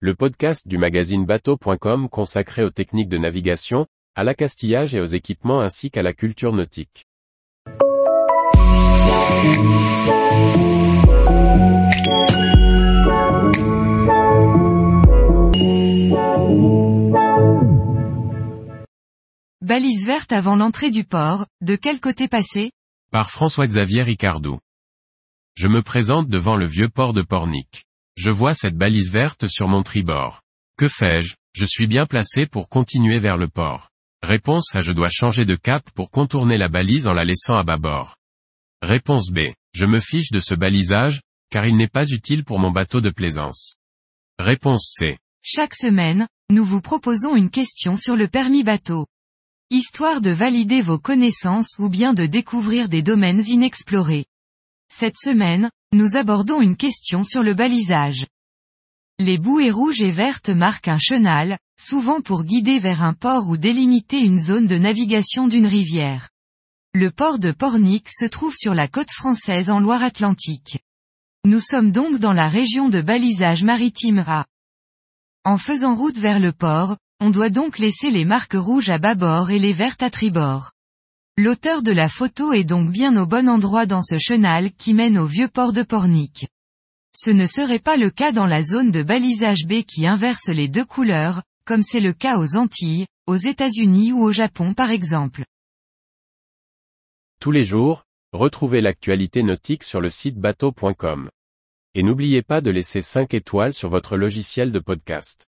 le podcast du magazine bateau.com consacré aux techniques de navigation, à l'accastillage et aux équipements ainsi qu'à la culture nautique. Balise verte avant l'entrée du port, de quel côté passer? Par François-Xavier Ricardou. Je me présente devant le vieux port de Pornic. Je vois cette balise verte sur mon tribord. Que fais-je? Je suis bien placé pour continuer vers le port. Réponse A. Je dois changer de cap pour contourner la balise en la laissant à bâbord. Réponse B. Je me fiche de ce balisage, car il n'est pas utile pour mon bateau de plaisance. Réponse C. Chaque semaine, nous vous proposons une question sur le permis bateau. Histoire de valider vos connaissances ou bien de découvrir des domaines inexplorés. Cette semaine, nous abordons une question sur le balisage. Les bouées rouges et vertes marquent un chenal, souvent pour guider vers un port ou délimiter une zone de navigation d'une rivière. Le port de Pornic se trouve sur la côte française en Loire-Atlantique. Nous sommes donc dans la région de balisage maritime A. En faisant route vers le port, on doit donc laisser les marques rouges à bâbord et les vertes à tribord. L'auteur de la photo est donc bien au bon endroit dans ce chenal qui mène au vieux port de Pornic. Ce ne serait pas le cas dans la zone de balisage B qui inverse les deux couleurs, comme c'est le cas aux Antilles, aux États-Unis ou au Japon par exemple. Tous les jours, retrouvez l'actualité nautique sur le site bateau.com. Et n'oubliez pas de laisser 5 étoiles sur votre logiciel de podcast.